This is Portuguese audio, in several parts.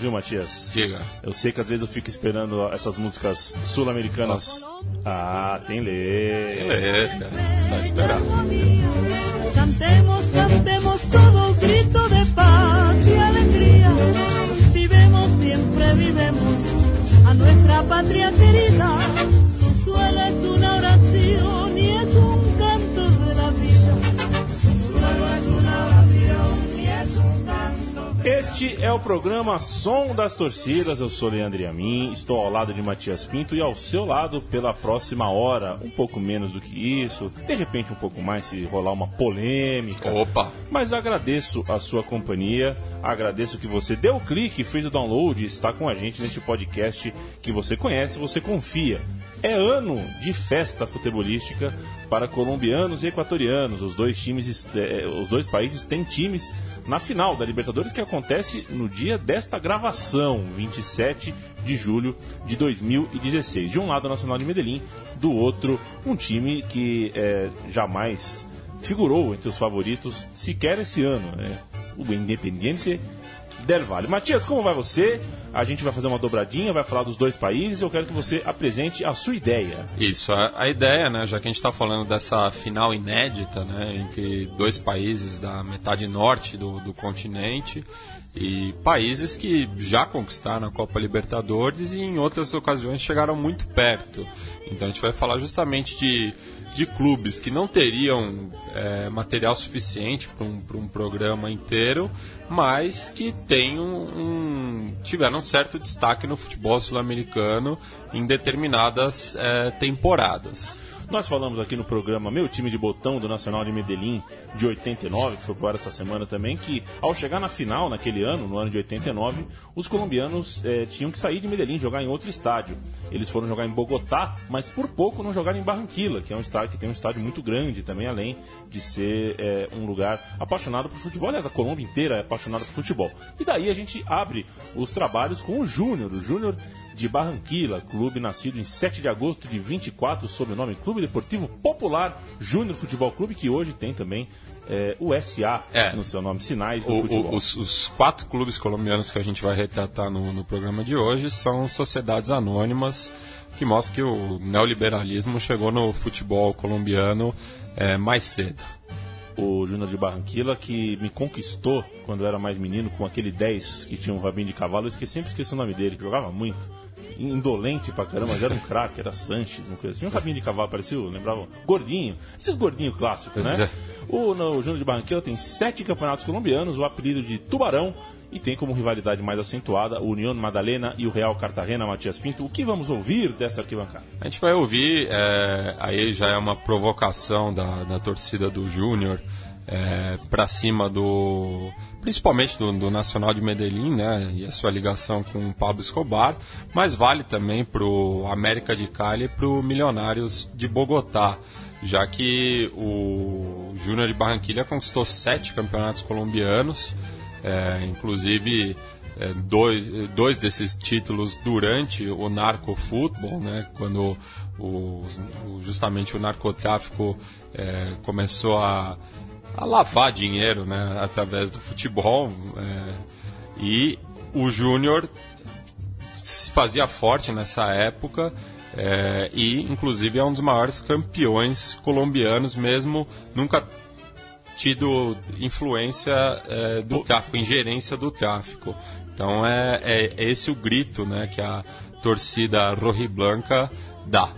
Viu, Matias? Diga. Eu sei que às vezes eu fico esperando essas músicas sul-americanas. Ah, tem lei. Beleza, só esperar. Cantemos, cantemos todo grito de paz y alegría. Vivemos, siempre vivemos a nuestra patria querida. Este é o programa Som das Torcidas. Eu sou Leandro Amin, estou ao lado de Matias Pinto e ao seu lado pela próxima hora. Um pouco menos do que isso, de repente um pouco mais se rolar uma polêmica. Opa! Mas agradeço a sua companhia, agradeço que você deu o clique, fez o download e está com a gente neste podcast que você conhece, você confia. É ano de festa futebolística para colombianos e equatorianos. Os dois times, eh, os dois países têm times na final da Libertadores que acontece no dia desta gravação, 27 de julho de 2016. De um lado, o Nacional de Medellín, do outro, um time que eh, jamais figurou entre os favoritos sequer esse ano, né? O Independiente del Valle. Matias, como vai você? A gente vai fazer uma dobradinha, vai falar dos dois países. Eu quero que você apresente a sua ideia. Isso, a, a ideia, né, já que a gente está falando dessa final inédita, né, entre dois países da metade norte do, do continente e países que já conquistaram a Copa Libertadores e em outras ocasiões chegaram muito perto. Então a gente vai falar justamente de, de clubes que não teriam é, material suficiente para um, um programa inteiro, mas que têm um, um- tiveram um certo destaque no futebol sul-americano em determinadas é, temporadas. Nós falamos aqui no programa Meu Time de Botão do Nacional de Medellín de 89, que foi ar essa semana também, que ao chegar na final naquele ano, no ano de 89, os colombianos eh, tinham que sair de Medellín, jogar em outro estádio. Eles foram jogar em Bogotá, mas por pouco não jogaram em Barranquilla, que é um estádio que tem um estádio muito grande também, além de ser eh, um lugar apaixonado por futebol. Aliás, a Colômbia inteira é apaixonada por futebol. E daí a gente abre os trabalhos com o Júnior. O Júnior de Barranquilla, clube nascido em 7 de agosto de 24, sob o nome Clube Deportivo Popular Júnior Futebol Clube, que hoje tem também eh, o SA É. no seu nome, Sinais do O- o- Futebol. os, os quatro clubes colombianos que a gente vai retratar no, no programa de hoje são sociedades anônimas que mostram que o neoliberalismo chegou no futebol colombiano é, mais cedo. O Júnior de Barranquilla, que me conquistou quando eu era mais menino, com aquele 10 que tinha um rabinho de cavalo, eu esqueci, sempre esqueci o nome dele, que jogava muito. Indolente pra caramba, mas era um craque, era Sanches, uma coisa assim. Tinha um rabinho de cavalo, parecia, lembrava, gordinho. Esses gordinhos clássicos, né? é. O, no- o Júnior de Barranquilla tem sete campeonatos colombianos, o apelido de Tubarão, e tem como rivalidade mais acentuada o União Madalena e o Real Cartagena, Matias Pinto. O que vamos ouvir dessa arquibancada? A gente vai ouvir, é, aí já é uma provocação da, da torcida do Júnior é, para cima do. Principalmente do, do Nacional de Medellín, né? E a sua ligação com o Pablo Escobar, mas vale também pro América de Cali e pro Milionários de Bogotá. Já que o Júnior de Barranquilla conquistou sete campeonatos colombianos, é, inclusive é, dois, dois desses títulos durante o narcofutebol, né, quando o, o- justamente o narcotráfico é, começou a, a lavar dinheiro né, através do futebol. é, e o Júnior se fazia forte nessa época é, e, inclusive, é um dos maiores campeões colombianos, mesmo nunca tido influência é, do tráfico, ingerência do tráfico. Então é, é esse o grito né, que a torcida rojiblanca dá.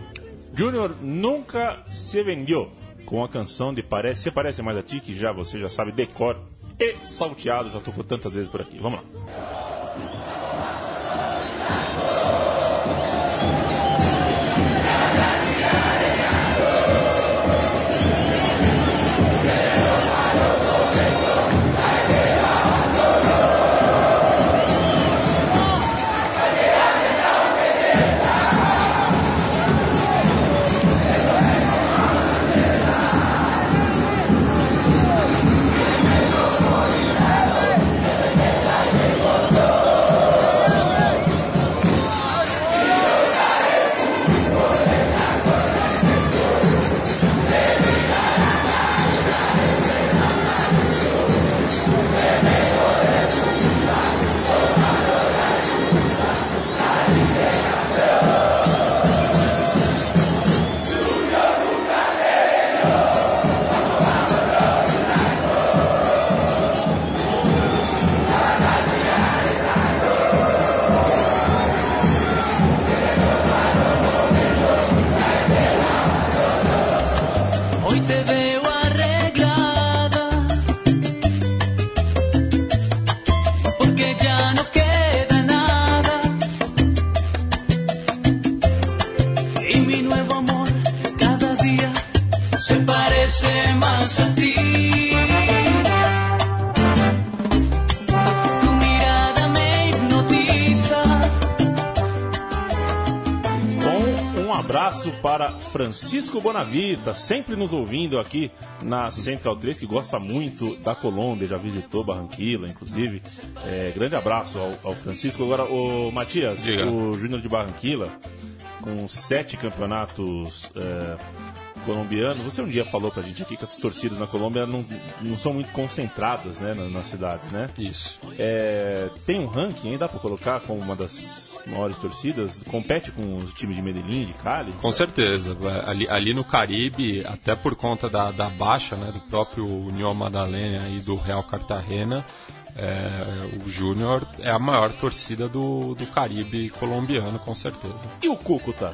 Júnior nunca se vendeu com a canção de Parece, Se Parece Mais a Ti, que já você já sabe, decor e salteado, já tocou tantas vezes por aqui. Vamos lá. Francisco Bonavita, sempre nos ouvindo aqui na Central 3, que gosta muito da Colômbia, já visitou Barranquilla, inclusive. É, grande abraço ao, ao Francisco. Agora, o Matias, Diga. o Júnior de Barranquilla, com sete campeonatos é, colombianos, você um dia falou pra gente aqui que as torcidas na Colômbia não, não são muito concentradas né, nas, nas cidades, né? Isso. É, tem um ranking aí, dá pra colocar como uma das maiores torcidas? Compete com os times de Medellín, de Cali? Com certeza. Ali, ali no Caribe, até por conta da, da baixa né, do próprio União Madalena e do Real Cartagena, é, o Júnior é a maior torcida do, do Caribe colombiano, com certeza. E o Cúcuta?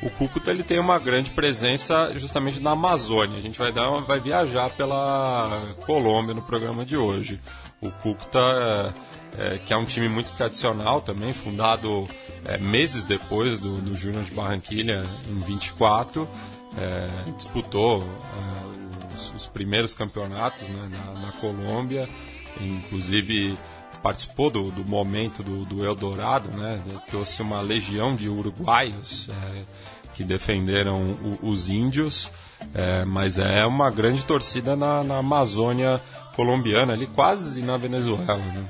O Cúcuta ele tem uma grande presença justamente na Amazônia. A gente vai, dar vai viajar pela Colômbia no programa de hoje. O Cúcuta, é, é, que é um time muito tradicional também, fundado é, meses depois do, do Júnior de Barranquilha, em 24, é, disputou é, os, os primeiros campeonatos né, na, na Colômbia, inclusive participou do, do momento do, do Eldorado, né? Trouxe uma legião de uruguaios é, que defenderam o- os índios, é, mas é uma grande torcida na, na Amazônia colombiana, ali quase na Venezuela, né?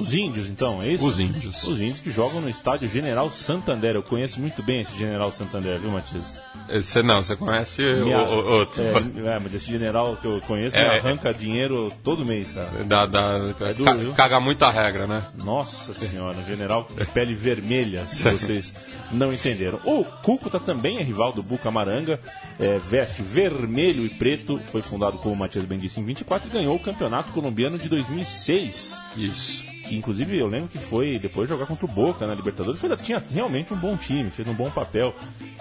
Os índios, então, é isso? Os índios. Os índios que jogam no estádio General Santander. Eu conheço muito bem esse General Santander, viu, Matias? Você não, você conhece Minha- o, o- outro. É, é, mas esse general que eu conheço me É. arranca dinheiro todo mês, cara. Da, da, É duro, caga muita regra, né? Nossa senhora, general de pele vermelha, se vocês não entenderam. O Cúcuta também é rival do Bucamaranga, é, veste vermelho e preto, foi fundado, como o Matias bem disse, em 24 e ganhou o campeonato colombiano de 2006. Isso. Que inclusive eu lembro que foi depois jogar contra o Boca na Libertadores. Foi, tinha realmente um bom time, fez um bom papel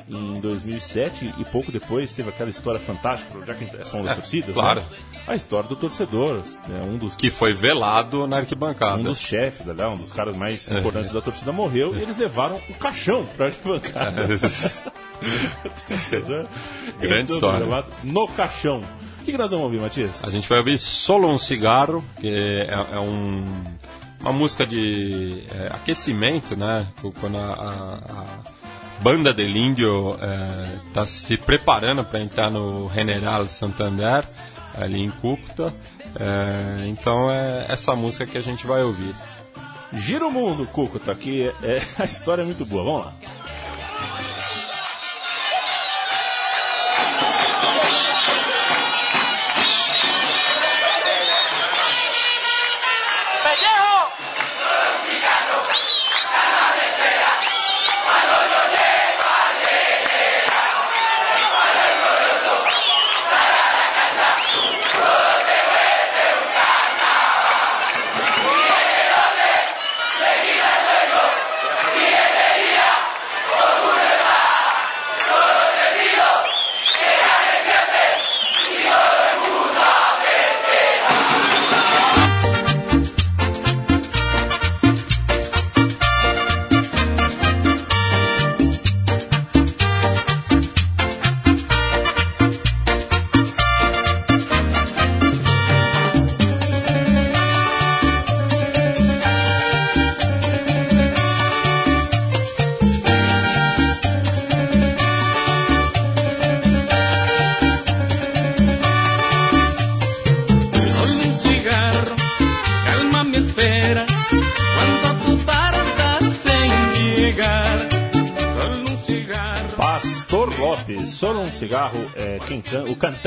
em 2007 e pouco depois teve aquela história fantástica, já que é som das É, torcidas, claro. né? a história do torcedor, é, um dos Que foi velado na arquibancada. um dos chefes, né, um dos caras mais É. importantes da torcida morreu e eles levaram o caixão pra arquibancada. Torcedor Grande história. No caixão. O que, que nós vamos ouvir, Matias? A gente vai ouvir Solo um Cigarro, que é, é um, uma música de é, aquecimento, né? Quando a, a- a banda del Índio está se preparando para entrar no General Santander, ali em Cúcuta. É, então é essa música que a gente vai ouvir. Gira o mundo, Cúcuta, que é, é- a história é muito boa. Vamos lá.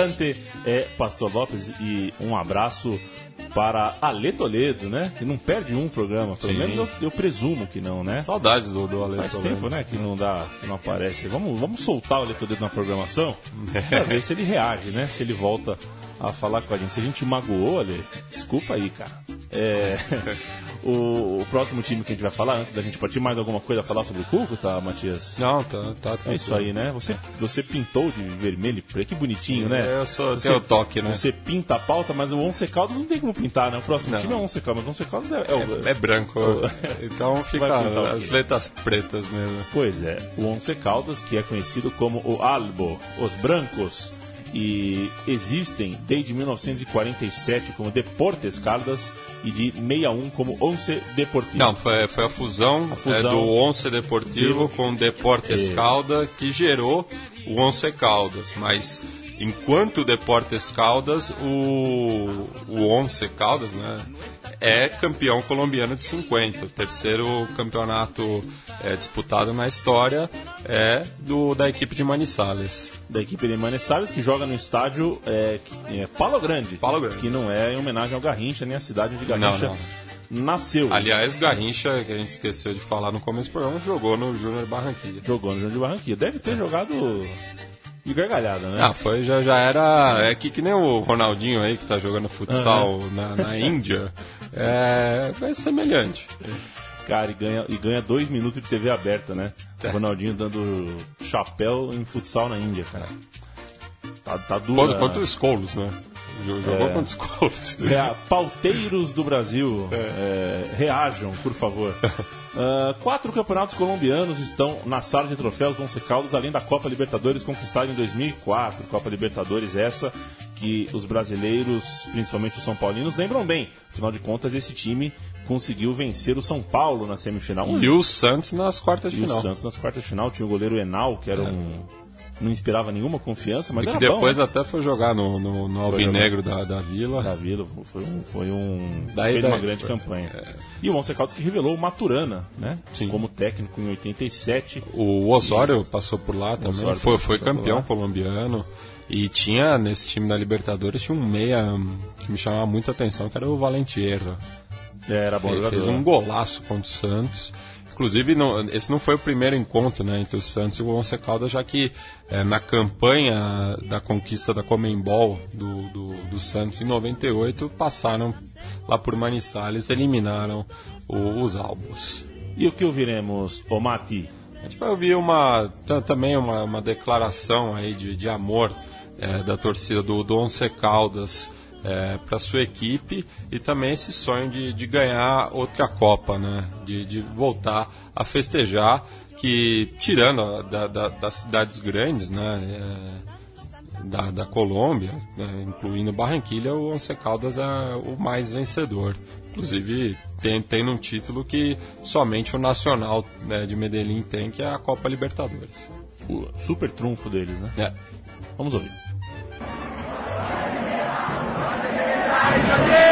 Can... O cantante é Pastor Lopes e um abraço para Ale Toledo, né? Que não perde um programa, pelo Sim. menos eu, eu presumo que não, né? Saudades do, do Ale Faz Toledo. tempo, né, que não dá, que não aparece. Vamos, vamos soltar o Ale Toledo na programação pra ver se ele reage, né? Se ele volta a falar com a gente. Se a gente magoou, Ale, desculpa aí, cara. É, O, o próximo time que a gente vai falar, antes da gente partir, mais alguma coisa a falar sobre o Cuco, tá, Matias? Não, tá, tá É isso aí, né? Você, você pintou de vermelho e preto. Que bonitinho, né? Eu sou, Você- o toque, né? Você pinta a pauta, mas o Once Caldas não tem como pintar, né? O próximo Não. time é o Once Caldas, mas o Once Caldas é, é o... É branco. Então fica as letras pretas mesmo. Pois é, o Once Caldas, que é conhecido como o Albo, os Brancos, e existem desde 1947 como Deportes Caldas e de 61 como Once Deportivo. Não, foi, foi a fusão, A fusão. é, do Once Deportivo com Deportes É. Caldas que gerou o Once Caldas. Mas enquanto o Deportes Caldas, o, o Once Caldas né, é campeão colombiano de 50. O terceiro campeonato é, disputado na história é do, da equipe de Manizales. da equipe de Manizales, que joga no estádio é, é Palo Grande. Palo Grande. Que não é em homenagem ao Garrincha, nem a cidade onde Garrincha Não, nasceu. Aliás, Garrincha, que a gente esqueceu de falar no começo do programa, jogou no Júnior Barranquilla. Jogou no Júnior de Barranquilla. Deve ter jogado de gargalhada, né? Ah, foi, já, já era. É que, que nem o Ronaldinho aí que tá jogando futsal na, na Índia. É, é semelhante. Cara, e ganha, e ganha dois minutos de TV aberta, né? É. O Ronaldinho dando chapéu em futsal na Índia, cara. Tá, tá duro. Contra, os Colos, né? Jogou É. contra os Colos. Rea- pauteiros do Brasil, é, reajam, por favor. Ah, quatro campeonatos colombianos estão na sala de troféus do Once Caldas, além da Copa Libertadores conquistada em 2004. Copa Libertadores essa que os brasileiros, principalmente os são paulinos, lembram bem. Afinal de contas, esse time conseguiu vencer o São Paulo na semifinal. E o Santos nas quartas de E o final. Santos nas quartas de final tinha o goleiro Enal, que era um. Não inspirava nenhuma confiança, mas E que depois bom, né? até foi jogar no, no, no Alvinegro da, da Vila. da Vila. Foi um. Foi um Daí- fez daí uma grande foi. campanha. E o Once Caldas que revelou o Maturana, né? Sim. Como técnico em 87. O Osório passou por lá também, Osório foi, foi campeão colombiano. E tinha, nesse time da Libertadores, tinha um meia que me chamava muita atenção, que era o Valentierra. Era bom Ele jogador. fez um né? golaço contra o Santos. Inclusive, não- esse não foi o primeiro encontro né, entre o Santos e o Once Caldas, já que eh, na campanha da conquista da Comembol do, do, do Santos em 98, passaram lá por Manizales, eliminaram o- os Albos. E o que ouviremos, o Mati? A gente vai ouvir uma, ta- também uma, uma declaração aí de, de amor eh, da torcida do, do Once Caldas para sua equipe e também esse sonho de, de ganhar outra Copa, né? De, de voltar a festejar, que tirando da- da- das cidades grandes, né? eh, da, da Colômbia, né, incluindo Barranquilha, o Once Caldas é o mais vencedor. Inclusive, tem, tem um título que somente o Nacional né, de Medellín tem, que é a Copa Libertadores. O super trunfo deles, né? É. Vamos ouvir. Yo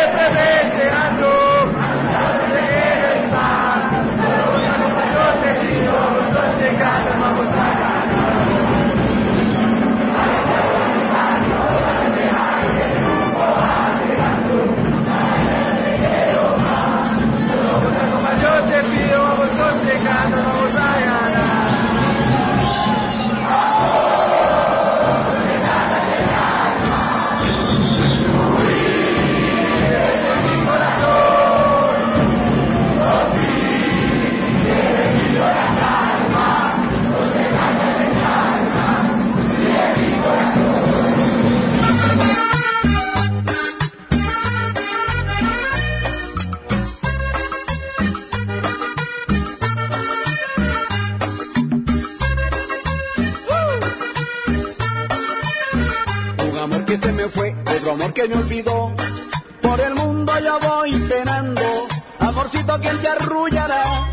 amor que me olvidó. Por el mundo yo voy penando. Amorcito, ¿quién te arrullará?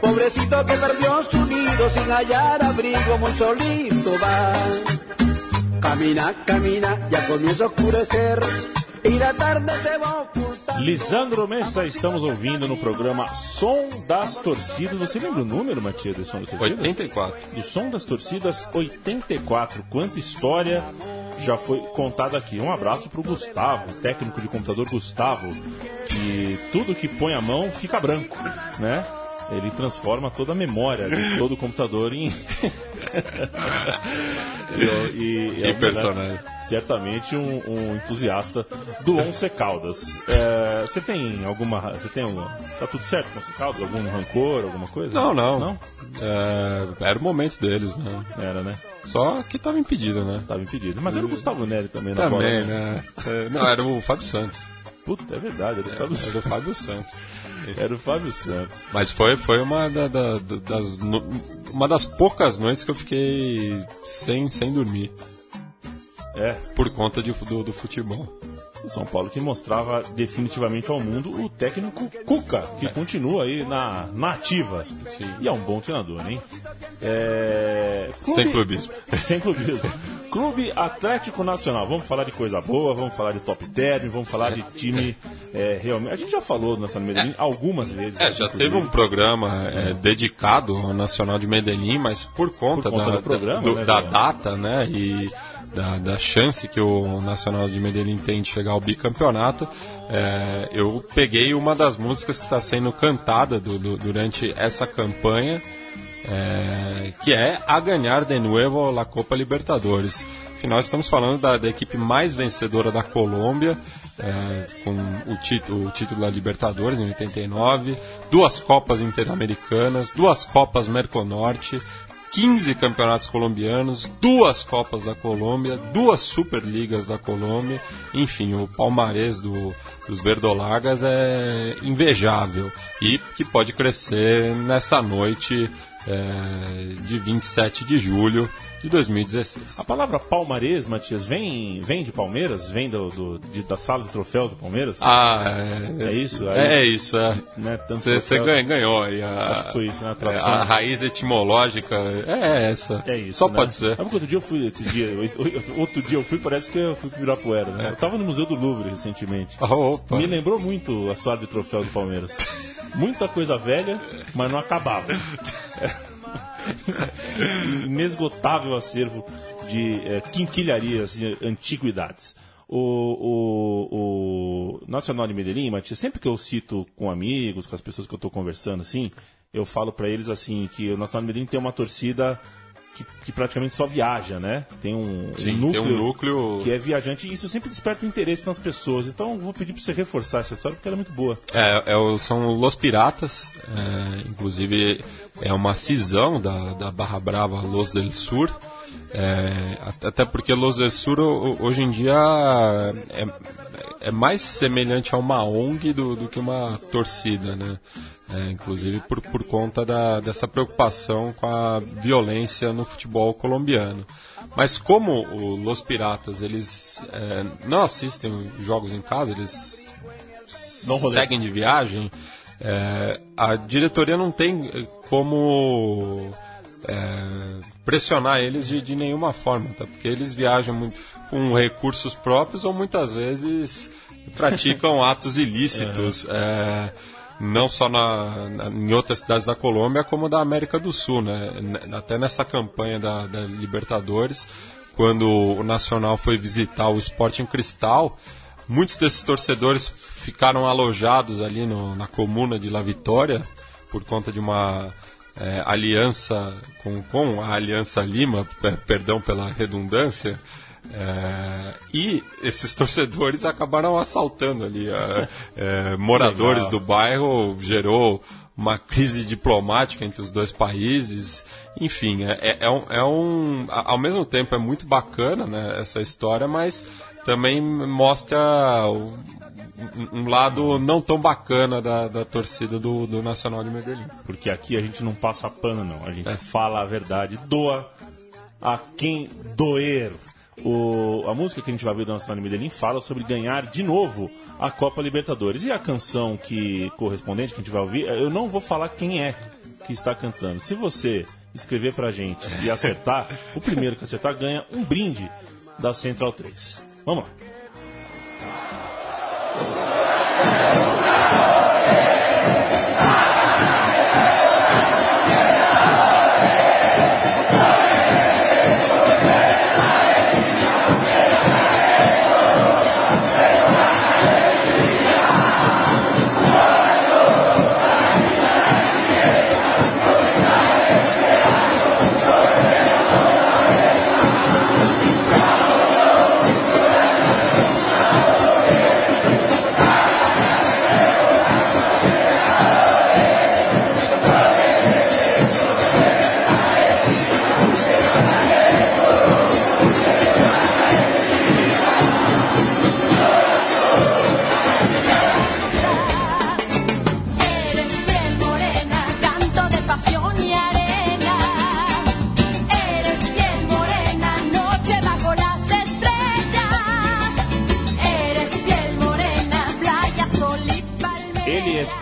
Pobrecito que perdió su nido sin hallar abrigo, muy solito va. Camina, camina, ya comienza a oscurecer. Y la tarde se va ocultando. Lisandro Messa, estamos ouvindo no programa Som das Torcidas. Você lembra o número, Matias, do Som das Torcidas? 84. do Som das Torcidas 84. Quanta história já foi contada aqui. Um abraço pro Gustavo, técnico de computador Gustavo, que tudo que põe a mão fica branco, né? Ele transforma toda a memória de todo o computador em, E, e- Que é um personagem. certamente um, um entusiasta do Once Caldas. É, Você tem alguma. Você tem uma. Tá tudo certo com o Once Caldas? Algum rancor, alguma coisa? Não, não. Não? É, era o momento deles, né? Era, né? Só que tava impedido, né? Tava impedido. Mas era o Gustavo Neri também na Também, bola. né? É, não, era o Fábio Santos. Puta, é verdade, era o Fábio Era o Santos. Fábio Santos. Era o Fábio Santos. Mas foi, foi uma, da- da- da- das, uma das poucas noites que eu fiquei sem, sem dormir. É, Por conta de, do, do futebol. O São Paulo que mostrava definitivamente ao mundo o técnico Cuca, que continua aí na, na ativa. Sim. E é um bom treinador, hein? É... Sem clubismo. Sem clubismo. Clube Atlético Nacional. Vamos falar de coisa boa, vamos falar de top term, vamos falar de time é, realmente. A gente já falou do Nacional de Medellín algumas vezes. É, já inclusive. teve um programa é, dedicado ao Nacional de Medellín, mas por conta, Por conta da, do programa, do- né, da data, né, e da, da chance que o Nacional de Medellín tem de chegar ao bicampeonato, é, eu peguei uma das músicas que está sendo cantada do- do- durante essa campanha, é, que é A Ganhar de Nuevo la Copa Libertadores. Afinal, estamos falando da, da equipe mais vencedora da Colômbia, é, com o título, o título da Libertadores em 89, duas Copas Interamericanas, duas Copas Merconorte, 15 campeonatos colombianos, duas Copas da Colômbia, duas Superligas da Colômbia, enfim, o palmarés do, dos verdolagas é invejável e que pode crescer nessa noite é, de 27 de julho de 2016. A palavra palmarés, Matias, vem, vem de Palmeiras? Vem do, do- de- da sala de troféus do Palmeiras? Ah, é, É isso? É, é isso, é. Né, Você troféu- ganhou, aí a, Acho que foi isso, né? A é, a raiz etimológica é essa. É isso. Só né? pode ser. Sabe que outro dia eu fui, outro dia, outro dia eu fui, parece que eu fui pro Ibirapuera, né? Eu tava no Museu do Louvre recentemente. Opa. Me lembrou muito a sala de troféu do Palmeiras. Muita coisa velha, mas não acabava. Inesgotável acervo de eh, quinquilharias e antiguidades. O, o, o Nacional de Medellín, Matias, sempre que eu cito com amigos, com as pessoas que eu estou conversando assim, eu falo para eles assim que o Nacional de Medellín tem uma torcida que, que praticamente só viaja, né? Tem um, um Sim, núcleo, tem um núcleo. que é viajante e isso sempre desperta interesse nas pessoas. Então vou pedir para você reforçar essa história porque ela é muito boa. É, é são Los Piratas, é, inclusive é uma cisão da, da Barra Brava Los del Sur. é, at- até porque Los del Sur ho- hoje em dia é, é mais semelhante a uma ONG do, do que uma torcida, né? É, inclusive por, por conta da, dessa preocupação com a violência no futebol colombiano. Mas como o Los Piratas eles é, não assistem jogos em casa, eles seguem de viagem, é, a diretoria não tem eh, como é, pressionar eles de, de nenhuma forma, tá? porque eles viajam muito com recursos próprios ou muitas vezes praticam atos ilícitos. é, não só na, na- em outras cidades da Colômbia, como da América do Sul, né? Até nessa campanha da, da Libertadores, quando o Nacional foi visitar o Sporting Cristal, muitos desses torcedores ficaram alojados ali no- na comuna de La Vitória por conta de uma é, aliança com, com a Aliança Lima, per- perdão pela redundância, é, e esses torcedores acabaram assaltando ali é, é, moradores Legal. do bairro, gerou uma crise diplomática entre os dois países. Enfim, é, é- é um, é um- Ao mesmo tempo é muito bacana né, essa história, mas também mostra um, um lado não tão bacana da, da torcida do, do Nacional de Medellín. Porque aqui a gente não passa pano, não. A gente fala a verdade. Doa a quem doer. O, a música que a gente vai ver do Nacional de Medellín fala sobre ganhar de novo a Copa Libertadores. E a canção que correspondente que a gente vai ouvir, eu não vou falar quem é que está cantando. Se você escrever pra gente e acertar, o primeiro que acertar ganha um brinde da Central 3. Vamos lá.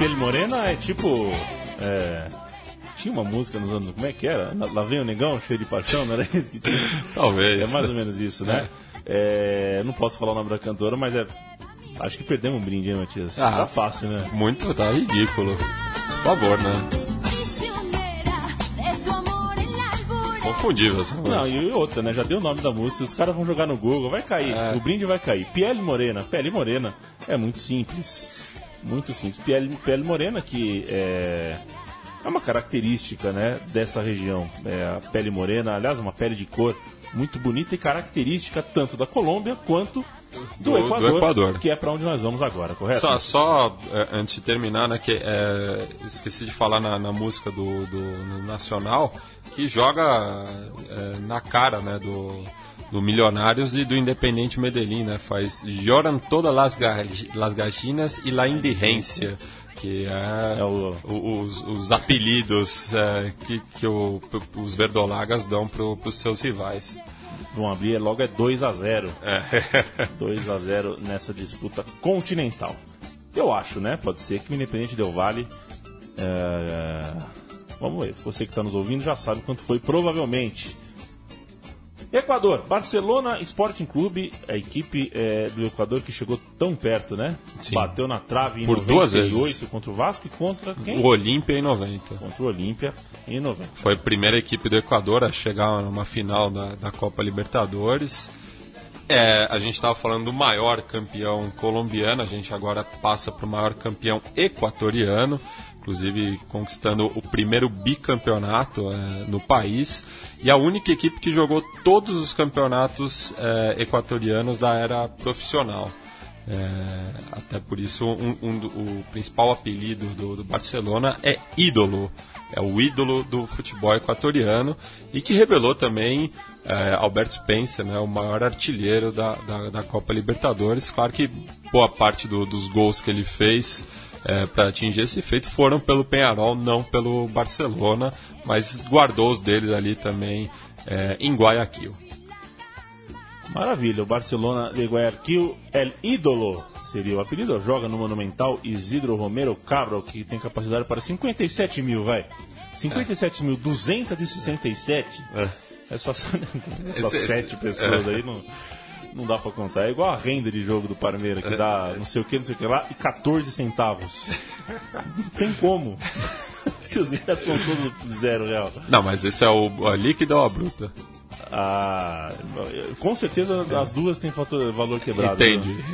Pele Morena, é tipo. é, tinha uma música nos anos. Como é que era? Lá vem o negão, cheio de paixão, não era isso? Talvez. É mais ou menos isso, né? É, não posso falar o nome da cantora, mas é. Acho que perdemos um brinde, hein, Matias? Ah. Tá fácil, né? Muito, tá ridículo. Por favor, né? Confundível essa música. Não, e outra, né? Já deu o nome da música, os caras vão jogar no Google, vai cair. É. O brinde vai cair. Pele Morena, Pele Morena é muito simples. Muito simples. Pele, pele Morena que é, é uma característica, né, dessa região. É a pele morena, aliás, uma pele de cor muito bonita e característica tanto da Colômbia quanto do, Do- do Equador, Equador. que é para onde nós vamos agora, correto? Só, só é, antes de terminar, né, que é, esqueci de falar na, na música do, do Nacional, que joga é, na cara, né, do, do Milionários e do Independente Medellín, né, faz Lloran todas las, ga- las gallinas e la indigência, que é, É o- os, os apelidos é, que, que o- os verdolagas dão para os seus rivais. Vão abrir logo é 2 a 0 É. 2 a 0 nessa disputa continental. Eu acho, né? Pode ser que o Independente Del Vale. é, Vamos ver, você que está nos ouvindo já sabe quanto foi, provavelmente. Equador, Barcelona Sporting Clube, a equipe é, do Equador que chegou tão perto, né? Sim. Bateu na trave em Por duas 98 vezes. contra o Vasco e contra quem? O Olímpia em 90. Contra o Olímpia em 90. Foi a primeira equipe do Equador a chegar numa final da, da Copa Libertadores. É, a gente estava falando do maior campeão colombiano, a gente agora passa para o maior campeão equatoriano, inclusive conquistando o primeiro bicampeonato é, no país e a única equipe que jogou todos os campeonatos é, equatorianos da era profissional. É, até por isso, um- um o principal apelido do, do Barcelona é ídolo. É o ídolo do futebol equatoriano e que revelou também é, Alberto Spencer, né, o maior artilheiro da, da, da Copa Libertadores. Claro que boa parte do- dos gols que ele fez para atingir esse feito foram pelo Penharol, não pelo Barcelona, mas guardou os deles ali também é, em Guayaquil. Maravilha, o Barcelona de Guayaquil, El Ídolo seria o apelido. Joga no Monumental Isidro Romero Cabral, que tem capacidade para 57 mil, vai. 57.267. É. é só, só Esse- sete pessoas aí, não, não dá pra contar. É igual a renda de jogo do Parmeira, que dá não sei o que, não sei o que lá, e 14 centavos. Não tem como. Se os ingressos são todos zero real. Não, mas esse é o a líquida ou a bruta? Ah, com certeza as duas têm fator, valor quebrado. né? Entende?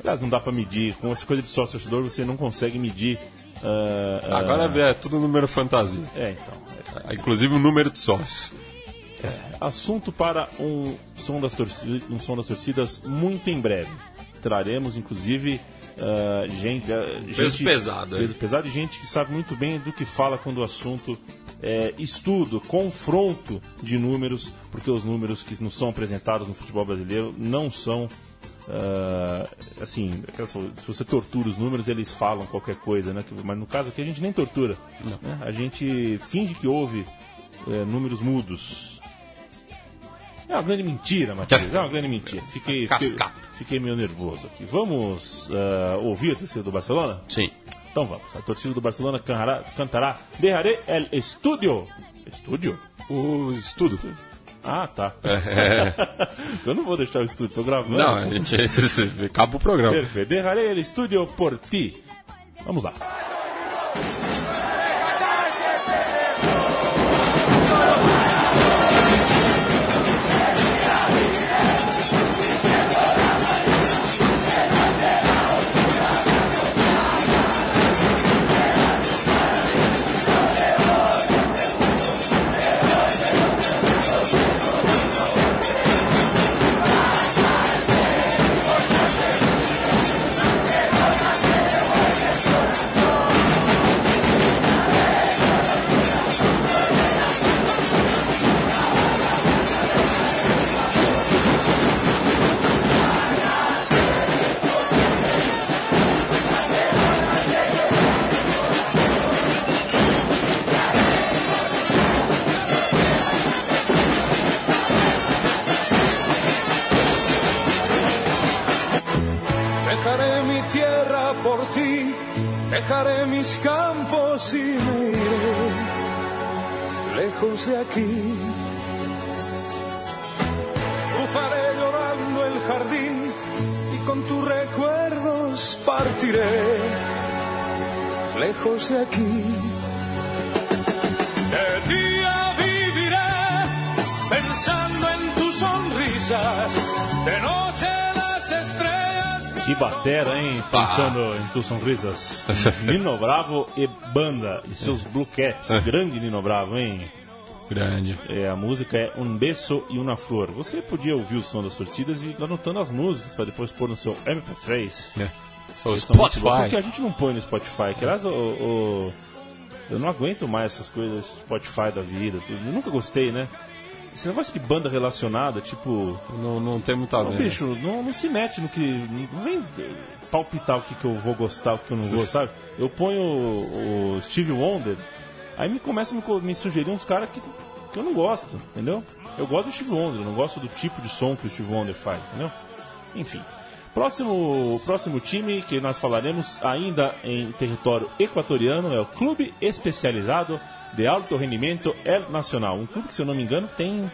Aliás, não dá pra medir. Com essa coisa de sócio torcedor, você não consegue medir. ah, ah, Agora é tudo número fantasia. É, então. É, Inclusive o número de sócios. Assunto para um som das torcidas, um som das torcidas muito em breve. Traremos, inclusive, ah, gente, Peso gente- pesado, hein? peso pesado e gente que sabe muito bem do que fala quando o assunto é estudo, confronto de números, porque os números que nos são apresentados no futebol brasileiro não são ah, assim, se você tortura os números, eles falam qualquer coisa, né? Mas no caso aqui a gente nem tortura. né? A gente finge que houve números mudos. É uma grande mentira, Matheus. É uma grande mentira. Fiquei, fiquei, Cascata. fiquei meio nervoso aqui. Vamos ah, ouvir a torcida do Barcelona? Sim. Então vamos. A torcida do Barcelona cantará, cantará Dejaré el Estudio. Estúdio? O estudo. Ah, tá. Eu não vou deixar o estúdio, tô gravando. Não, a gente acaba o programa. Perfeito. Dejaré el Estudio por ti. Vamos lá. Batera, hein? Pensando em tu sonrisas. Nino Bravo e banda. E seus Blue Caps. Grande Nino Bravo, hein? Grande. É, a música é Um Beso e Uma Flor. Você podia ouvir o som das torcidas e ir anotando as músicas para depois pôr no seu MP3. É. So, são bons, Spotify. Porque a gente não põe no Spotify. Que, aliás, o, o- eu não aguento mais essas coisas Spotify da vida. Eu nunca gostei, né? Esse negócio de banda relacionada, tipo. Não, não tem muito a Não, ver. bicho, não, não se mete no que. Não vem palpitar o que, que eu vou gostar, o que eu não vou, sabe? Eu ponho o, o Steve Wonder, aí me começa a me, me sugerir uns caras que, que eu não gosto, entendeu? Eu gosto do Steve Wonder, eu não gosto do tipo de som que o Steve Wonder faz, entendeu? Enfim. Próximo, próximo time que nós falaremos ainda em território equatoriano é o Clube Especializado de Alto Rendimento El Nacional. Um clube que, se eu não me engano, tem,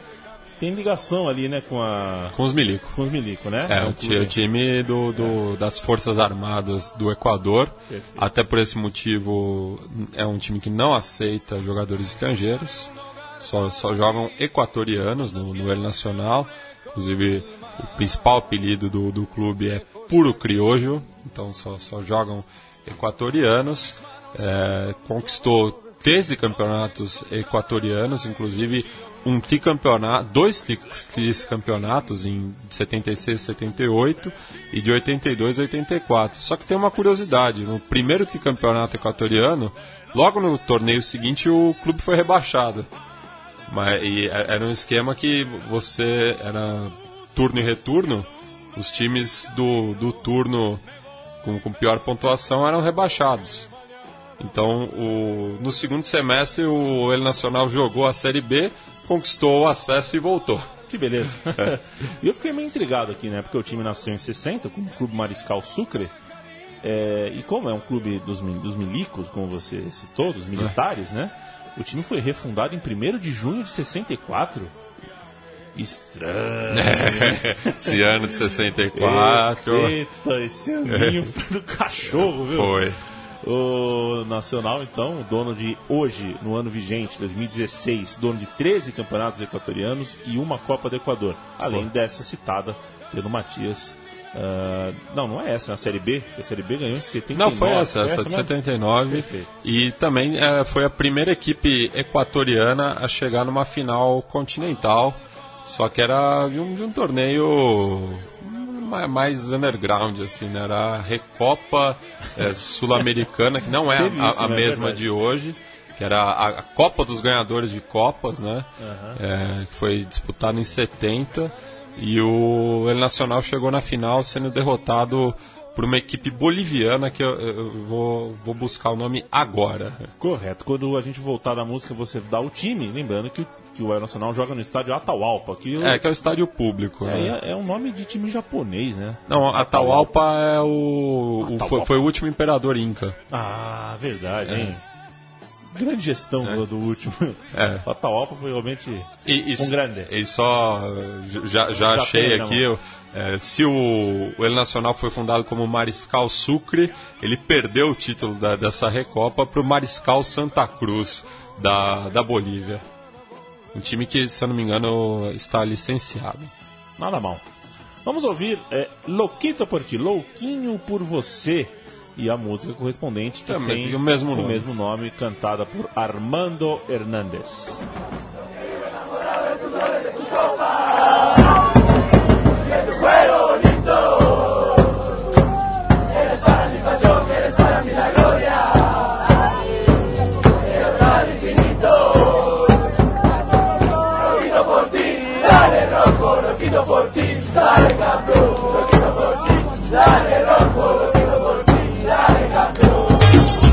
tem ligação ali, né, com a Com os milico. com os milico, né? É, um o, clube- ti- o time do, do- das Forças Armadas do Equador. Perfeito. Até por esse motivo, é um time que não aceita jogadores estrangeiros. Só, só jogam equatorianos no, no El Nacional. Inclusive, o principal apelido do, do clube é Puro Criojo. Então, só, só jogam equatorianos. É, conquistou 13 campeonatos equatorianos, inclusive um tricampeonato, dois tri- tricampeonatos em 76 e 78 e de 82 a 84. Só que tem uma curiosidade, no primeiro tricampeonato equatoriano, logo no torneio seguinte o clube foi rebaixado. Mas e é- era um esquema que você era turno e retorno, os times do, do turno com, com pior pontuação eram rebaixados. Então, o- no segundo semestre, o El Nacional jogou a Série B, conquistou o acesso e voltou. Que beleza. e eu fiquei meio intrigado aqui, né? Porque o time nasceu em 60 com o Clube Mariscal Sucre. É, e como é um clube dos, dos milicos, como você citou, dos militares, né? O time foi refundado em 1 de junho de 64. Estranho. Esse ano de 64 Eita, esse aninho foi do cachorro, viu? foi. O Nacional, então, dono de hoje, no ano vigente, 2016, dono de 13 campeonatos equatorianos e uma Copa do Equador, além dessa citada pelo Matias. ah, não, não é essa, é a Série B. A Série B ganhou em 79. Não, foi essa, essa de mesmo? 79. Perfeito. E também eh, foi a primeira equipe equatoriana a chegar numa final continental. Só que era de um, de um torneio mais underground, assim, né? Era a Recopa eh, Sul-Americana, que não é a, isso, a né? É mesma verdade. de hoje, que era a, a Copa dos Ganhadores de Copas, né? Eh, que foi disputada em 70. E o El Nacional chegou na final sendo derrotado por uma equipe boliviana que eu, eu vou, vou buscar o nome agora. Correto. Quando a gente voltar da música, você dá o time, lembrando que, que o El Nacional joga no estádio Atahualpa, que o- É, que é o estádio público. né? é, é um nome de time japonês, né? Não, Atahualpa é o, o- Atahualpa. foi, foi o último imperador inca. Ah, verdade, hein? Grande gestão do, do último. É. O Atahualpa foi realmente E, e, um grande. E só já, já, Já achei tem, né, aqui, eh, se o, o El Nacional foi fundado como Mariscal Sucre, ele perdeu o título da- dessa Recopa para o Mariscal Santa Cruz da, da Bolívia. Um time que, se eu não me engano, está licenciado. Nada mal. Vamos ouvir é, Louquito por ti, Louquinho por você. E a música correspondente que Também, tem o mesmo nome. mesmo nome, cantada por Armando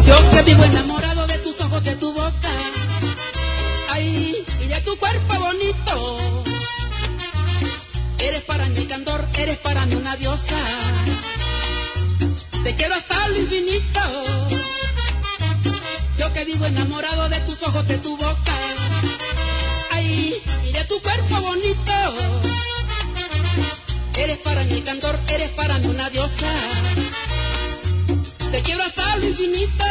Yo que vivo enamorado de tus ojos, de tu boca, ay, y de tu cuerpo bonito. Eres para mí el candor, eres para mí una diosa. Te quiero hasta el infinito. Yo que vivo enamorado de tus ojos, de tu boca. Ay, y de tu cuerpo bonito. Eres para mí candor, eres para mí una diosa. Te quiero hasta el infinito.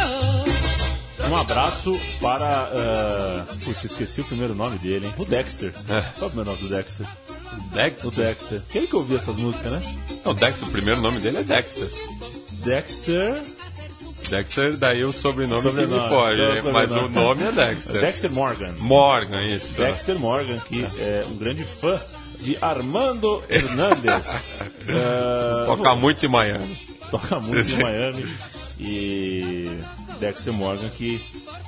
Um abraço para. Uh... Putz, esqueci o primeiro nome dele, hein? O Dexter. É. Qual é o primeiro nome do Dexter? O Dexter? Dexter. Quem que ouvia essas músicas, né? Não, Dexter, o primeiro nome dele é Dexter. Dexter. Dexter, daí o sobrenome, Sobrenome, que me foge, é o mas o nome é Dexter. Dexter Morgan. Morgan, isso. Dexter Morgan, que é um grande fã de Armando Hernandes. Uh, Toca muito em Miami. toca muito em Miami. E Dexter Morgan que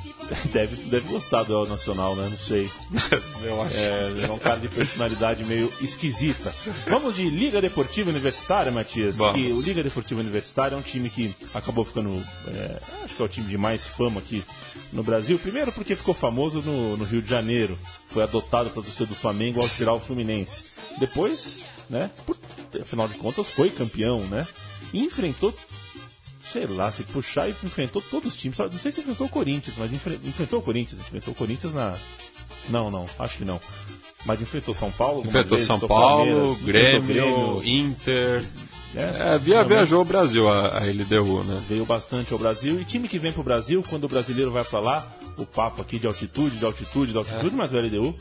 deve, deve gostar do El Nacional, né? Não sei. Eu acho. É, é um cara de personalidade meio esquisita. Vamos de Liga Deportiva Universitária, Matias. Vamos. Que o Liga Deportiva Universitária é um time que acabou ficando. é, acho que é o time de mais fama aqui no Brasil. Primeiro porque ficou famoso no, no Rio de Janeiro. Foi adotado pela torcida do Flamengo ao tirar o Fluminense. Depois, né? por- afinal de contas, foi campeão, né? E enfrentou sei lá, se puxar e enfrentou todos os times. Só- Não sei se enfrentou o Corinthians, mas enfre- enfrentou o Corinthians. Enfrentou o Corinthians na. Não, não, acho que não. Mas enfrentou São Paulo. Enfrentou vezes, São Paulo, Grêmio, enfrentou Inter. É, É, via, viajou o Brasil, a, a LDU, né? Veio bastante ao Brasil. E time que vem pro Brasil, quando o brasileiro vai pra lá, o papo aqui de altitude, de altitude, de altitude, mas o LDU,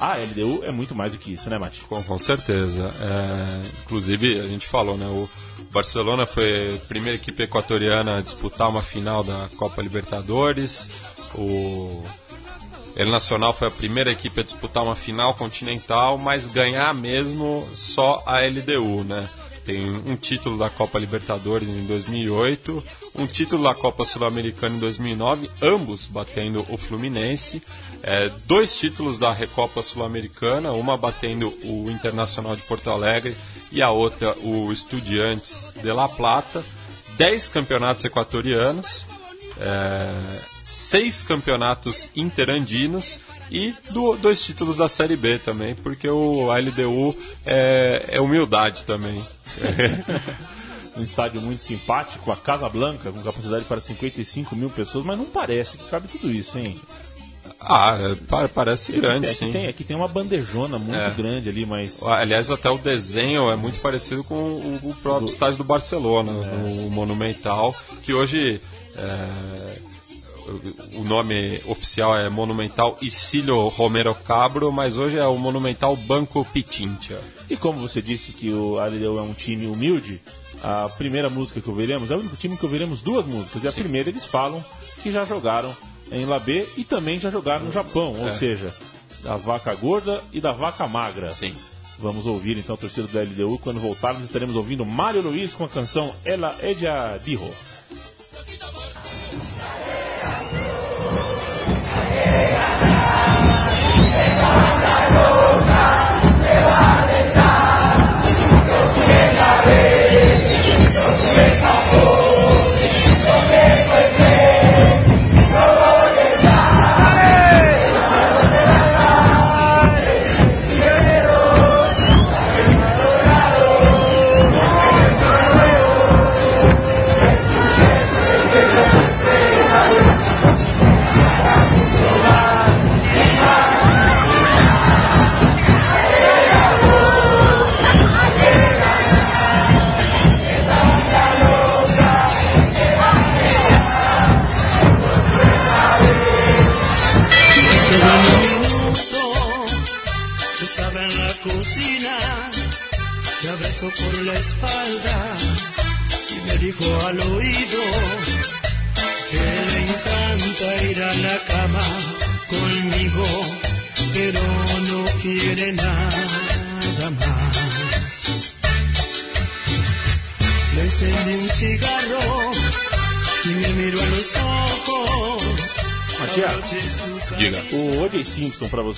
a LDU é muito mais do que isso, né, Mati? Com, com certeza. É, inclusive, a gente falou, né? O Barcelona foi a primeira equipe equatoriana a disputar uma final da Copa Libertadores. O El Nacional foi a primeira equipe a disputar uma final continental, mas ganhar mesmo só a LDU, né? Tem um título da Copa Libertadores em 2008, um título da Copa Sul-Americana em 2009, ambos batendo o Fluminense. É, dois títulos da Recopa Sul-Americana, uma batendo o Internacional de Porto Alegre e a outra o Estudiantes de La Plata. Dez campeonatos equatorianos, é, seis campeonatos interandinos e do- dois títulos da Série B também, porque o LDU é, é humildade também. Um estádio muito simpático, a Casa Blanca, com capacidade para 55 mil pessoas, mas não parece que cabe tudo isso, hein? Ah, é, pa- parece grande, é, sim. tem, é que tem uma bandejona muito É. grande ali, mas. Aliás, até o desenho é muito parecido com o, o próprio estádio do Barcelona, o Monumental, que hoje é, o- nome oficial é Monumental Isílio Romero Cabro, mas hoje é o Monumental Banco Pichincha. E como você disse que o LDU é um time humilde, a primeira música que ouviremos é o único time que ouviremos duas músicas. E a primeira eles falam que já jogaram em Labê e também já jogaram no Japão, ou É. seja, da vaca gorda e da vaca magra. Sim. Vamos ouvir então a torcida do LDU. Quando voltarmos, estaremos ouvindo Mário Luiz com a canção Ela Ella Dijo. Cada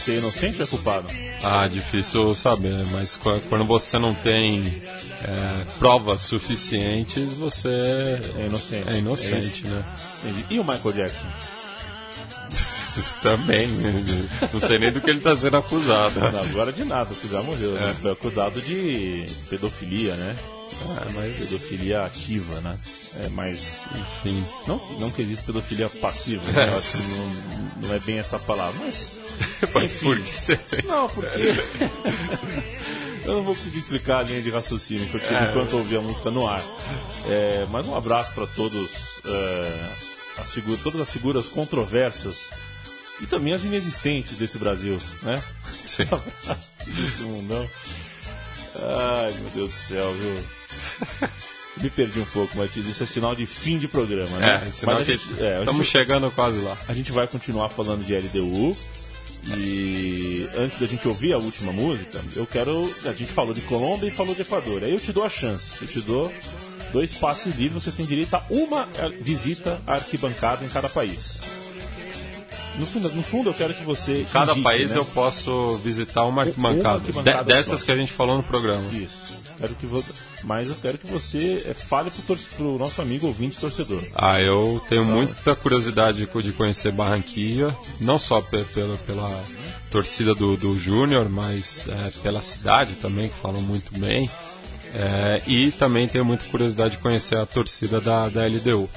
Você é inocente ou é culpado? Ah, difícil saber, mas qu- quando você não tem é, provas suficientes, você É inocente. é inocente, isso. né? Entendi. E o Michael Jackson? Também. né? Não sei nem do que ele está sendo acusado. Não, agora de nada, que já morreu. né? Foi acusado de pedofilia, né? Ah, mas, Pedofilia ativa, né? É, mas enfim. Não, não que existe pedofilia passiva, né? Eu acho que não, não é bem essa palavra, mas. Mas por que você tem? Não, porque. eu não vou conseguir explicar a linha de raciocínio que eu tive É. enquanto eu ouvi a música no ar. É, mas um abraço para todos, é, as figuras, todas as figuras controversas e também as inexistentes desse Brasil, né? Sim. Desse mundão. Ai, meu Deus do céu, viu? Me perdi um pouco, mas isso é sinal de fim de programa, né? É, Mas a que gente- é, estamos gente- chegando quase lá. a gente vai continuar falando de LDU. E antes da gente ouvir a última música, eu quero. A gente falou de Colômbia e falou de Equador. Aí eu te dou a chance. Eu te dou dois passes livres. Você tem direito a uma visita à arquibancada em cada país. No fundo, no fundo eu quero que você. Cada indique, país né? eu posso visitar uma arquibancada. arquibancada De- dessas só. que a gente falou no programa. Isso. Quero que vo... Mas eu quero que você eh, fale pro, tor... pro nosso amigo ouvinte torcedor. Ah, eu tenho muita curiosidade de- conhecer Barranquilla, não só pe- pela, pela torcida do, do Júnior, mas é, pela cidade também, que falam muito bem. É, e também tenho muita curiosidade de conhecer a torcida da, da LDU.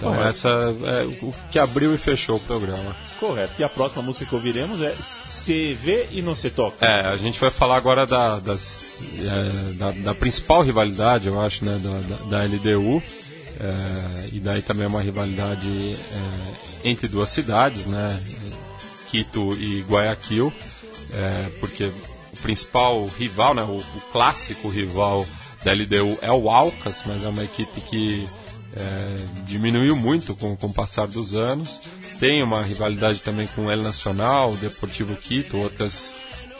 Então, Correto. essa é o que abriu e fechou o programa. Correto. E a próxima música que ouviremos é CV e Não Se Toca. É, a gente vai falar agora da, das, é, da, da principal rivalidade, eu acho, né, da, da, da LDU. é, e daí também é uma rivalidade é, entre duas cidades, né, Quito e Guayaquil, é, porque o principal rival, né, o, o clássico rival da LDU é o Alcas, mas é uma equipe que é, diminuiu muito com, com o passar dos anos. Tem uma rivalidade também com o El Nacional, Deportivo Quito, outras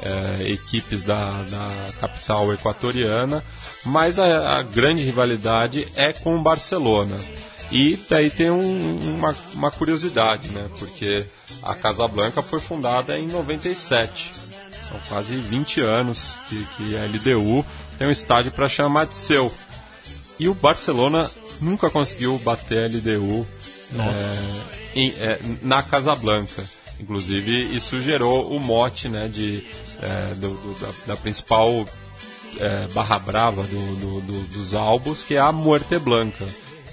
é, equipes da, da capital equatoriana, mas a, a grande rivalidade é com o Barcelona. E daí tem um- uma, uma curiosidade, né? Porque a Casablanca foi fundada em 97. São quase 20 anos que, que a LDU tem um estádio para chamar de seu. E o Barcelona nunca conseguiu bater a LDU é, em- é, na Casablanca. Inclusive, isso gerou o mote né, de, é, do- do- da, da principal é, barra brava do- do- do- dos álbuns, que é a Muerte Blanca.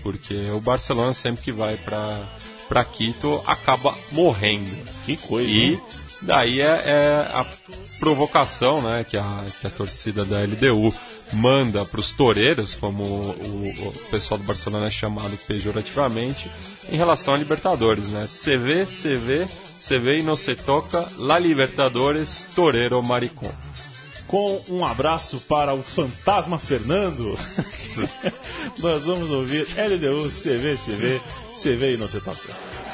Porque o Barcelona, sempre que vai para Quito, acaba morrendo. Que coisa. E? Daí é, é a provocação né, que, a, que a torcida da LDU manda para os toureiros, como o, o pessoal do Barcelona é chamado pejorativamente, em relação a Libertadores. Né? CV, CV, CV e não se toca, La Libertadores, Toreiro Maricón. Com um abraço para o fantasma Fernando, nós vamos ouvir LDU, CV, CV, CV e Não Se Toca.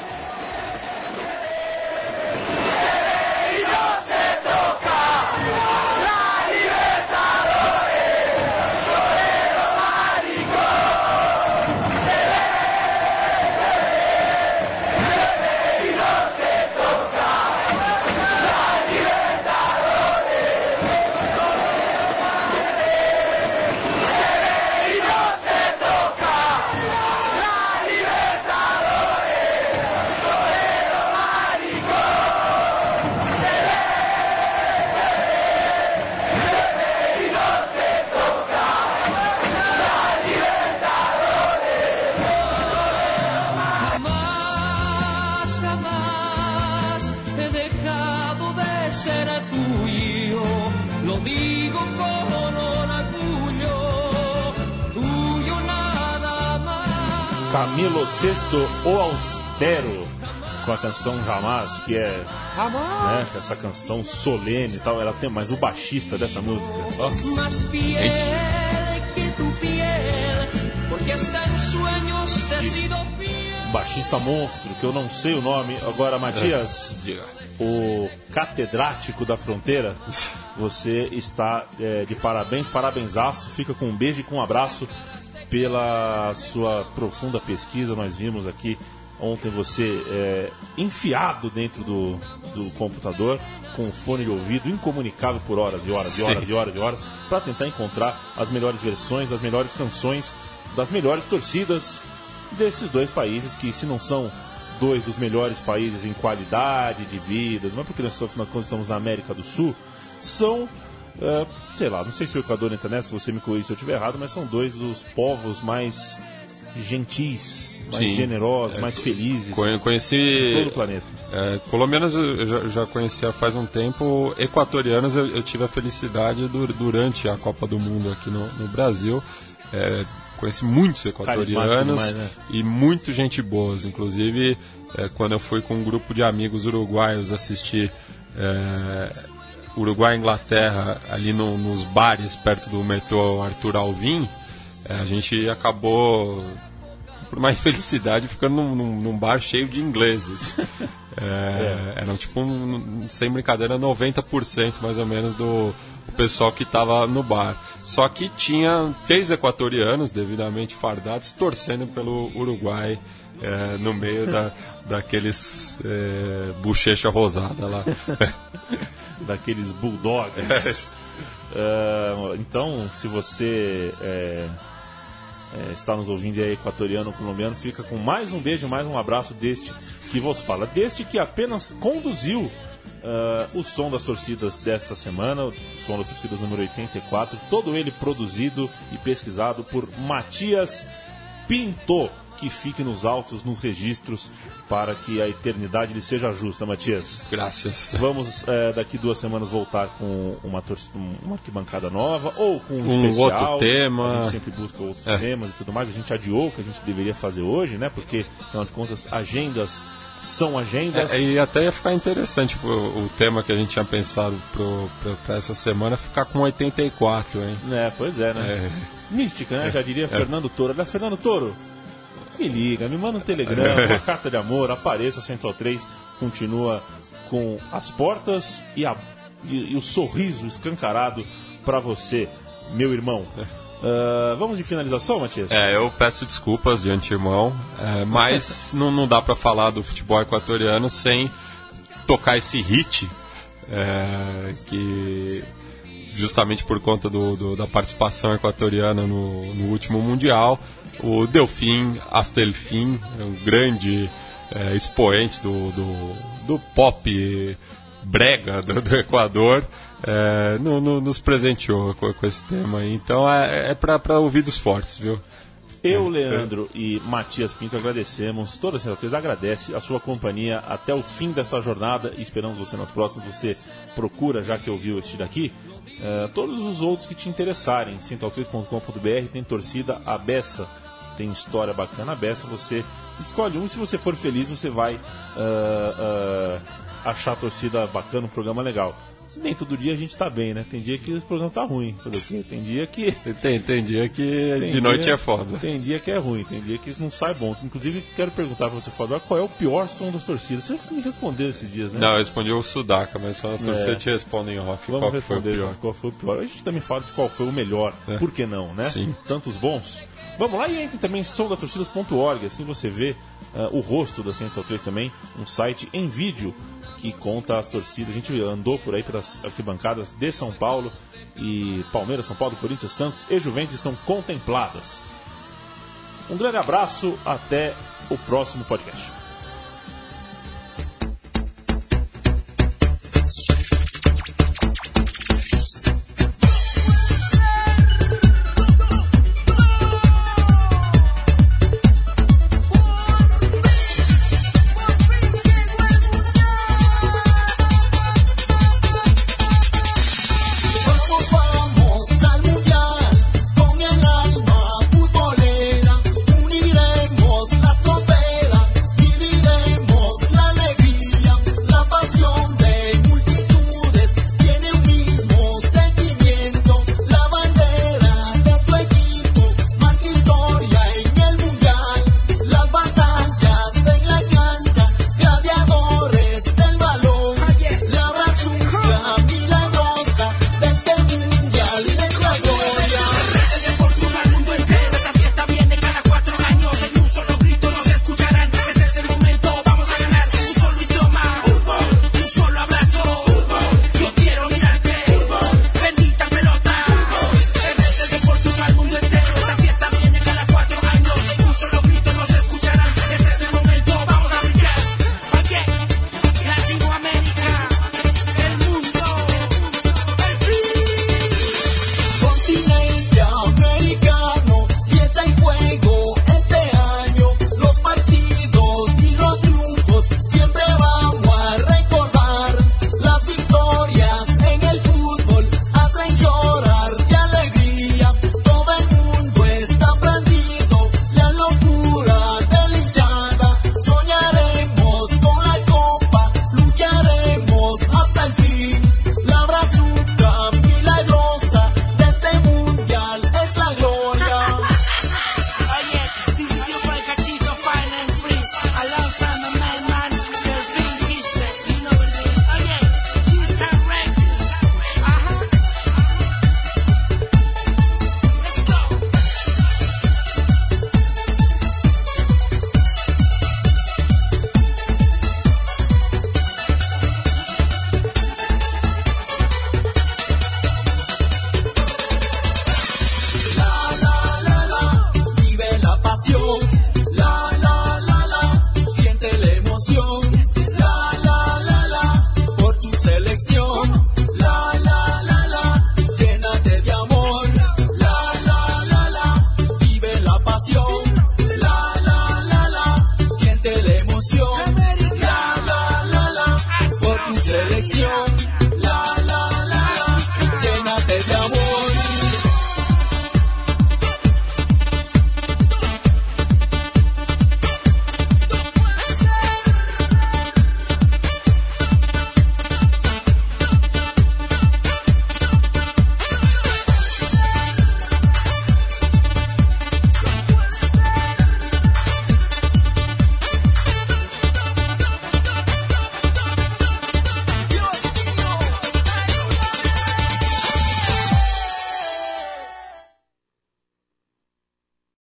Sexto, o Austero, com a canção Jamais, que é né, essa canção solene e tal. Ela tem mais o baixista dessa música. um baixista monstro, que eu não sei o nome. Agora, Matias, o catedrático da fronteira, você está é, de parabéns, parabenzaço. Fica com um beijo e com um abraço pela sua profunda pesquisa. Nós vimos aqui ontem você é, enfiado dentro do, do computador com um fone de ouvido incomunicável por horas e horas e horas e horas e horas para tentar encontrar as melhores versões, as melhores canções das melhores torcidas desses dois países que se não são dois dos melhores países em qualidade de vida, não é porque nós afinal de contas, estamos na América do Sul, são, é, sei lá, não sei se o Equador entra nessa, se você me corrija se eu estiver errado, mas são dois dos povos mais gentis, mais Sim. generosos, mais felizes Conheci. todo o planeta. É, colombianos eu já, já conhecia faz um tempo, equatorianos eu, eu tive a felicidade du- durante a Copa do Mundo aqui no, no Brasil. É, conheci muitos equatorianos demais, né? e muito gente boas. Inclusive, é, quando eu fui com um grupo de amigos uruguaios assistir é, Uruguai e Inglaterra ali no- nos bares perto do metrô Arthur Alvim, é, a gente acabou por uma infelicidade, ficando num, num- num bar cheio de ingleses. É, Eram tipo, um- sem brincadeira, 90% mais ou menos do pessoal que estava no bar. Só que tinha três equatorianos devidamente fardados torcendo pelo Uruguai é, no meio da, daqueles é, bochecha rosada lá. Daqueles bulldogs. É, então, se você é, é, está nos ouvindo e é equatoriano ou colombiano, fica com mais um beijo, mais um abraço deste que vos fala. Deste que apenas conduziu é, o som das torcidas desta semana, o som das torcidas número 84, todo ele produzido e pesquisado por Matias Pinto. Que fique nos autos, nos registros, para que a eternidade lhe seja justa, Matias. Graças. Vamos é, daqui duas semanas voltar com uma, um- uma arquibancada nova ou com um, Um especial. outro tema. A gente sempre busca outros É. temas e tudo mais. A gente adiou o que a gente deveria fazer hoje, né? Porque, afinal de contas, agendas são agendas. É, e até ia ficar interessante o, o tema que a gente tinha pensado para essa semana ficar com 84, hein? É, pois é, né? Mística, né? Já diria Fernando Toro. Aliás, Fernando Toro, me liga, me manda um telegrama, uma carta de amor, apareça, Central 3 continua com as portas e, a- e- e o sorriso escancarado para você, meu irmão. Ah, vamos de finalização, Matias? É, eu peço desculpas de antemão, é, mas não, não dá para falar do futebol equatoriano sem tocar esse hit é, que justamente por conta do, do- da participação equatoriana no, no último mundial, o Delfim Astelfim, um grande é, expoente do, do, do pop brega do, do Equador, é, no- no- nos presenteou com, com esse tema. aí. Então é, é para ouvidos fortes, viu? Eu, Leandro e Matias Pinto agradecemos, toda a 3 agradece a sua companhia até o fim dessa jornada e esperamos você nas próximas. Você procura, já que ouviu este daqui, eh, todos os outros que te interessarem. central3.com.br tem torcida a beça, tem história bacana beça. Você escolhe um se você for feliz, você vai ah, ah, achar a torcida bacana, um programa legal. Nem todo dia a gente tá bem, né? Tem dia que o programa tá ruim. Tem dia que. Tem, tem dia que Tem de noite dia- é foda. Tem dia que é ruim, tem dia que não sai bom. Inclusive, quero perguntar pra você, Fador, qual é o pior som das torcidas? Você me respondeu esses dias, né? Não, eu respondi o Sudaca, mas só se É. você te responde em off Vamos qual que foi o responder pior. qual foi o pior. A gente também fala de qual foi o melhor. Por que não, né? Sim. Tantos bons. Vamos lá e entre também em somdatorcidas.org. Assim você vê ah, o rosto da Central 3 também, um site em vídeo que conta as torcidas. A gente andou por aí pelas arquibancadas de São Paulo e Palmeiras, São Paulo, Corinthians, Santos e Juventus estão contempladas. Um grande abraço, até o próximo podcast.